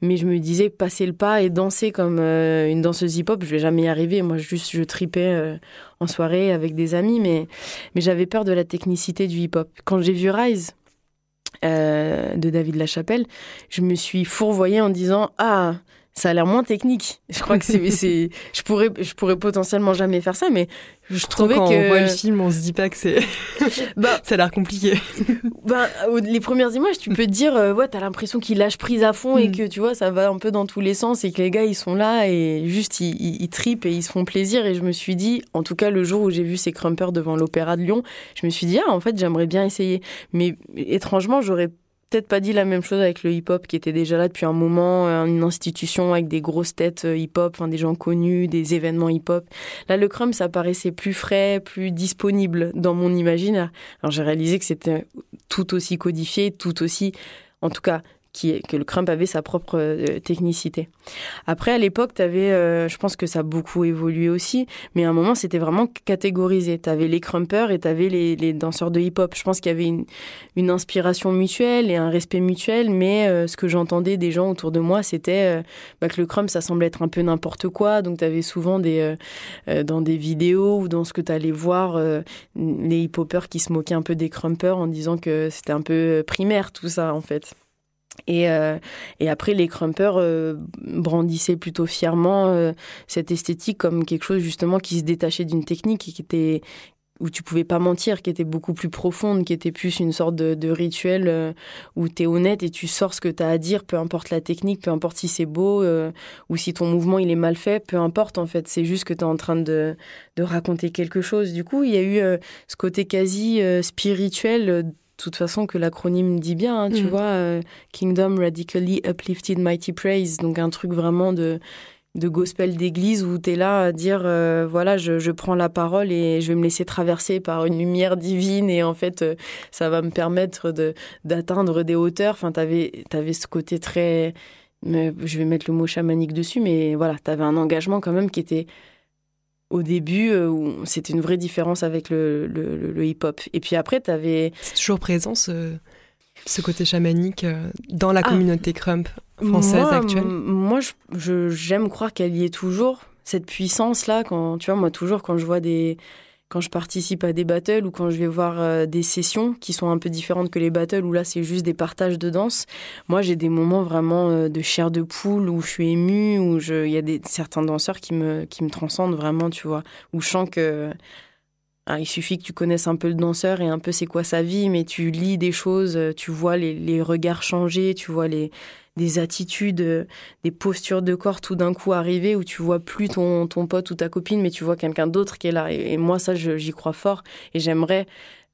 mais je me disais, passer le pas et danser comme euh, une danseuse hip-hop, je vais jamais y arriver. Moi, juste, je tripais euh, en soirée avec des amis, mais, mais j'avais peur de la technicité du hip-hop. Quand j'ai vu Rise, euh, de David Lachapelle, je me suis fourvoyée en disant ah ça a l'air moins technique. Je crois que c'est, je pourrais, je pourrais potentiellement jamais faire ça, mais je trouvais quand que on voit le film, on se dit pas que c'est, bah, ça a l'air compliqué. Bah, les premières images, tu peux te dire, euh, ouais, t'as l'impression qu'il lâche prise à fond et mm. que tu vois, ça va un peu dans tous les sens et que les gars ils sont là et juste ils, ils, ils tripent et ils se font plaisir. Et je me suis dit, en tout cas le jour où j'ai vu ces crumpers devant l'Opéra de Lyon, je me suis dit, ah en fait j'aimerais bien essayer. Mais étrangement, j'aurais peut-être pas dit la même chose avec le hip-hop qui était déjà là depuis un moment, euh, une institution avec des grosses têtes euh, hip-hop, enfin des gens connus, des événements hip-hop. Là, le crump, ça paraissait plus frais, plus disponible dans mon imaginaire. Alors j'ai réalisé que c'était tout aussi codifié, tout aussi, en tout cas, que le crump avait sa propre euh, technicité. Après, à l'époque, tu avais, euh, je pense que ça a beaucoup évolué aussi, mais à un moment, c'était vraiment catégorisé. Tu avais les crumpers et tu avais les, danseurs de hip-hop. Je pense qu'il y avait une, inspiration mutuelle et un respect mutuel, mais euh, ce que j'entendais des gens autour de moi, c'était bah, que le crump, ça semblait être un peu n'importe quoi. Donc, tu avais souvent dans des vidéos ou dans ce que tu allais voir, les hip-hoppers qui se moquaient un peu des crumpers en disant que c'était un peu primaire tout ça, en fait. Et, euh, et après, les crumpers euh, brandissaient plutôt fièrement euh, cette esthétique comme quelque chose justement qui se détachait d'une technique qui était où tu pouvais pas mentir, qui était beaucoup plus profonde, qui était plus une sorte de, de rituel où tu es honnête et tu sors ce que tu as à dire, peu importe la technique, peu importe si c'est beau ou si ton mouvement il est mal fait, peu importe en fait, c'est juste que tu es en train de, de raconter quelque chose. Du coup, il y a eu ce côté quasi spirituel toute façon que l'acronyme dit bien, hein, tu mm. vois, euh, Kingdom Radically Uplifted Mighty Praise, donc un truc vraiment de, de gospel d'église où tu es là à dire, euh, voilà, je, je, prends la parole et je vais me laisser traverser par une lumière divine et en fait, euh, ça va me permettre d'atteindre des hauteurs. Enfin, tu avais, avais, ce côté très, je vais mettre le mot chamanique dessus, mais voilà, tu avais un engagement quand même qui était au début, euh, c'était une vraie différence avec le, le, hip-hop. Et puis après, tu avais... C'est toujours présent ce, ce côté chamanique euh, dans la ah. communauté crump française actuelle Moi, j'aime croire qu'elle y est toujours. Cette puissance-là, quand tu vois, moi, toujours, quand je vois des, quand je participe à des battles ou quand je vais voir euh, des sessions qui sont un peu différentes que les battles où là c'est juste des partages de danse, moi j'ai des moments vraiment euh, de chair de poule où je suis émue, où il y a des, certains danseurs qui me, qui me transcendent vraiment, tu vois, où je sens que ah, il suffit que tu connaisses un peu le danseur et un peu c'est quoi sa vie, mais tu lis des choses, tu vois les, les regards changer, tu vois les, des attitudes, euh, des postures de corps tout d'un coup arriver où tu vois plus ton, ton pote ou ta copine, mais tu vois quelqu'un d'autre qui est là. Et, et moi, ça, j'y crois fort. Et j'aimerais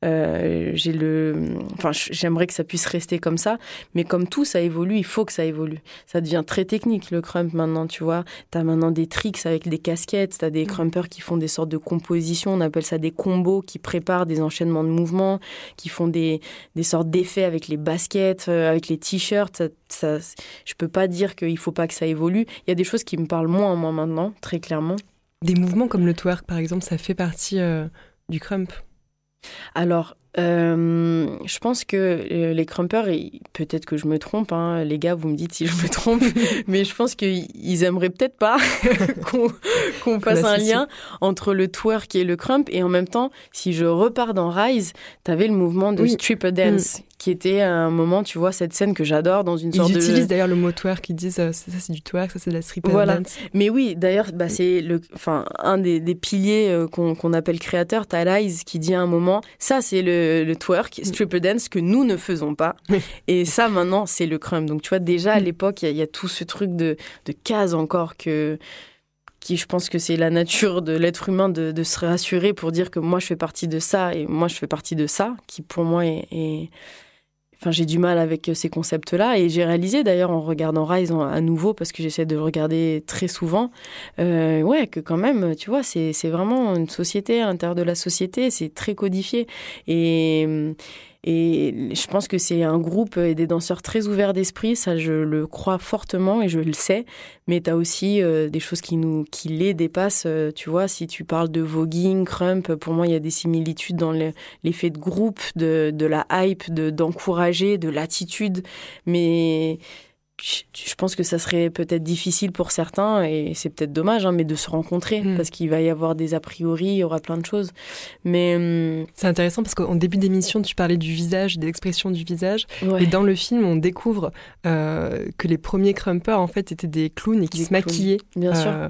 euh, j'ai le, enfin, j'aimerais que ça puisse rester comme ça, mais comme tout, ça évolue. Il faut que ça évolue. Ça devient très technique le crump maintenant, tu vois. T'as maintenant des tricks avec des casquettes. T'as des mm. crumpers qui font des sortes de compositions. On appelle ça des combos, qui préparent des enchaînements de mouvements, qui font des des sortes d'effets avec les baskets, euh, avec les t-shirts. Ça, ça, je peux pas dire qu'il faut pas que ça évolue. Il y a des choses qui me parlent moins moi maintenant, très clairement. Des mouvements comme le twerk, par exemple, ça fait partie euh, du crump. Alors, euh, je pense que euh, les crumpers, peut-être que je me trompe, hein, les gars, vous me dites si je me trompe, mais je pense qu'ils aimeraient peut-être pas qu'on fasse un lien entre le twerk et le crump. Et en même temps, si je repars dans Rise, tu avais le mouvement de stripper dance, mm qui était un moment, tu vois, cette scène que j'adore dans une sorte de... Ils utilisent d'ailleurs le mot twerk, ils disent euh, ça c'est du twerk, ça c'est de la strip voilà. dance. Mais oui, d'ailleurs, bah, c'est le, enfin, un des, des piliers euh, qu'on appelle créateur, Talize, qui dit à un moment, ça c'est le, le twerk, stripper dance que nous ne faisons pas. Et ça maintenant, c'est le crumb. Donc tu vois, déjà à mm. l'époque, il y, y, a tout ce truc de, de case encore que qui je pense que c'est la nature de l'être humain de, de, se rassurer pour dire que moi je fais partie de ça et moi je fais partie de ça, qui pour moi est, est Enfin, j'ai du mal avec euh, ces concepts-là. Et j'ai réalisé d'ailleurs en regardant Rise à nouveau parce que j'essaie de le regarder très souvent, euh, ouais, que quand même, tu vois, c'est vraiment une société à l'intérieur de la société, c'est très codifié. Et Et je pense que c'est un groupe et des danseurs très ouverts d'esprit, ça je le crois fortement et je le sais. Mais tu as aussi des choses qui, nous, qui les dépassent. tu vois, si tu parles de voguing, crump, pour moi il y a des similitudes dans l'effet de groupe, de, de la hype, d'encourager, de l'attitude. Mais je pense que ça serait peut-être difficile pour certains, et c'est peut-être dommage, hein, mais de se rencontrer, hmm. parce qu'il va y avoir des a priori, il y aura plein de choses. Mais hum, c'est intéressant parce qu'en début d'émission, tu parlais du visage, des expressions du visage, et dans le film, on découvre euh, que les premiers crumpers en fait étaient des clowns et qui se maquillaient. Bien sûr. Euh,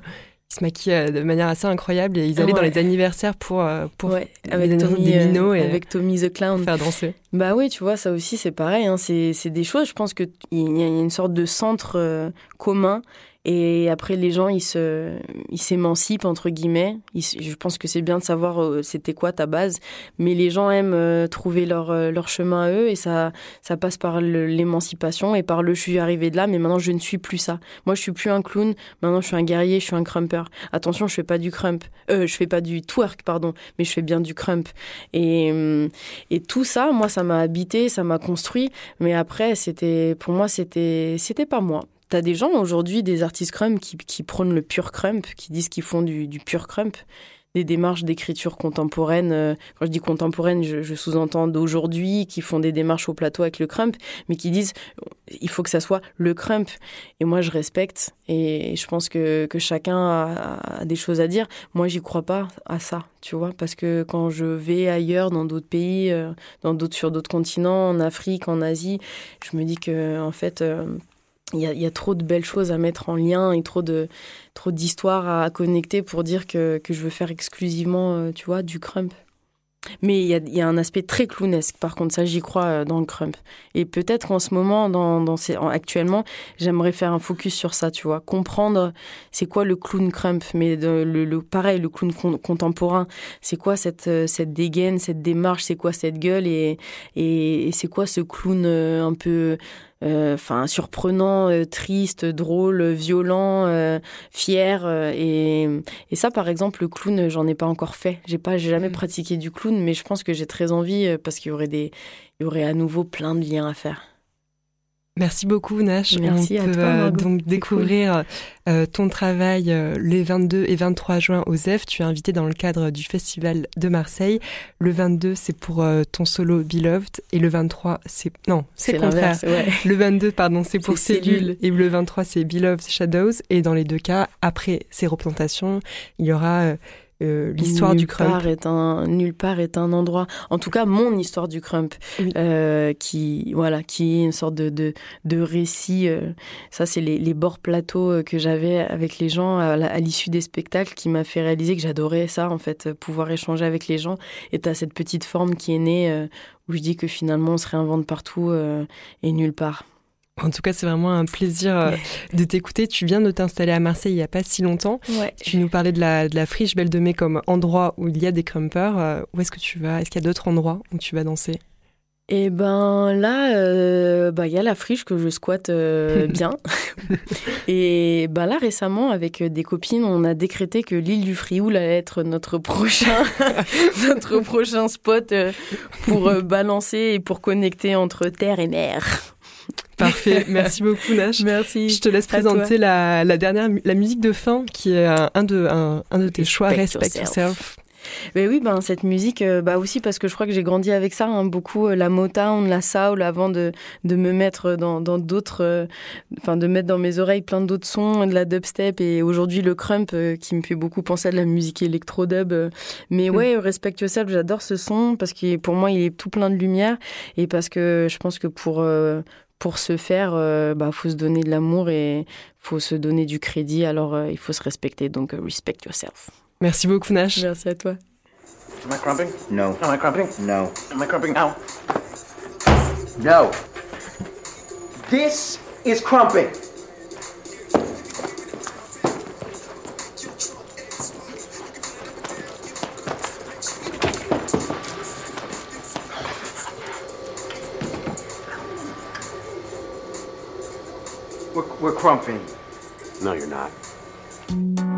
se maquillaient de manière assez incroyable et ils allaient dans les anniversaires pour, euh, pour avec Tommy, des minots et avec Tommy the Clown faire danser. Bah oui, tu vois, ça aussi c'est pareil. Hein. C'est des choses, je pense qu'il y a une sorte de centre euh, commun et après, les gens, ils se, ils s'émancipent entre guillemets. je pense que c'est bien de savoir euh, c'était quoi ta base, mais les gens aiment euh, trouver leur euh, leur chemin à eux et ça ça passe par l'émancipation et par le je suis arrivé de là, mais maintenant je ne suis plus ça. Moi, je suis plus un clown. Maintenant, je suis un guerrier, je suis un crumper. Attention, je fais pas du crump, euh, je fais pas du twerk, pardon, mais je fais bien du crump. Et et tout ça, moi, ça m'a habité, ça m'a construit. Mais après, c'était pour moi, c'était c'était pas moi. T'as des gens aujourd'hui, des artistes crump, qui, prônent le pur crump, qui disent qu'ils font du, du pur crump des démarches d'écriture contemporaine. Euh, quand je dis contemporaine, je, sous-entends d'aujourd'hui, qui font des démarches au plateau avec le crump, mais qui disent il faut que ça soit le crump. Et moi, je respecte et je pense que, que chacun a, des choses à dire. Moi, j'y crois pas à ça, tu vois, parce que quand je vais ailleurs, dans d'autres pays, euh, dans d'autres, sur d'autres continents, en Afrique, en Asie, je me dis que, en fait, euh, il y, a, trop de belles choses à mettre en lien et trop de trop d'histoires à connecter pour dire que, que, je veux faire exclusivement, euh, tu vois, du crump. Mais il y a, un aspect très clownesque, par contre, ça j'y crois euh, dans le crump. Et peut-être qu'en ce moment, dans, dans ces, actuellement, j'aimerais faire un focus sur ça, tu vois, comprendre c'est quoi le clown crump, mais le, le, pareil, le clown contemporain, c'est quoi cette, euh, cette dégaine, cette démarche, c'est quoi cette gueule? Et, et, c'est quoi ce clown un peu enfin surprenant, euh, triste, drôle, violent, euh, fier. Et, et, ça, par exemple, le clown, j'en ai pas encore fait. J'ai pas, j'ai jamais mm. pratiqué du clown, mais je pense que j'ai très envie parce qu'il y aurait des, il y aurait à nouveau plein de liens à faire. Merci beaucoup Nash. Merci On peut euh, donc découvrir euh, ton travail euh, les 22 et 23 juin au ZEF. Tu es invité dans le cadre du Festival de Marseille. Le 22, c'est pour ton solo Beloved et le 23, c'est non, c'est contraire. Le 22, pardon, c'est pour Cellule et le 23, c'est Beloved Shadows. Et dans les deux cas, après ces représentations, il y aura euh, l'histoire du crump. part est un nulle part est un endroit. En tout cas mon histoire du crump euh, qui voilà qui est une sorte de de, de récit euh, ça c'est les, les bords plateaux que j'avais avec les gens à, l'issue des spectacles qui m'a fait réaliser que j'adorais ça en fait pouvoir échanger avec les gens. Et t'as cette petite forme qui est née où je dis que finalement on se réinvente partout et nulle part en tout cas, c'est vraiment un plaisir euh, de t'écouter. Tu viens de t'installer à Marseille il n'y a pas si longtemps. Tu nous parlais de la, de la friche Belle de Mai comme endroit où il y a des crumpers. Euh, où est-ce que tu vas? Est-ce qu'il y a d'autres endroits où tu vas danser? Eh ben là, euh, bah, il y a la friche que je squatte bien. Et ben là, récemment, avec des copines, on a décrété que l'île du Frioul allait être notre prochain, notre prochain spot pour balancer et pour connecter entre terre et mer. Parfait, merci beaucoup Nash. Merci. Je te laisse présenter la, la, dernière la musique de fin qui est un, de un, un de tes choix Respect Yourself. Ben oui, ben cette musique, euh, bah aussi parce que je crois que j'ai grandi avec ça, hein, beaucoup euh, la Motown, la soul, avant de, de me mettre dans d'autres, euh, enfin de mettre dans mes oreilles plein d'autres sons, de la dubstep et aujourd'hui le crump qui me fait beaucoup penser à de la musique électro dub. mais mm. ouais, Respect Yourself, j'adore ce son parce que pour moi il est tout plein de lumière et parce que je pense que pour pour se faire, euh, bah, faut se donner de l'amour et faut se donner du crédit. Alors, euh, il faut se respecter. Donc, euh, respect yourself. Merci beaucoup, Nash. Merci à toi. Am I crumping? No. Am I crumping? No. Am I crumping now? No. This is crumping. We're crumping. No, you're not.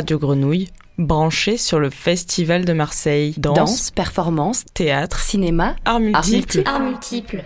Radio Grenouille, branché sur le Festival de Marseille. Danse, performance, théâtre, cinéma, Art multiples. Art multiples.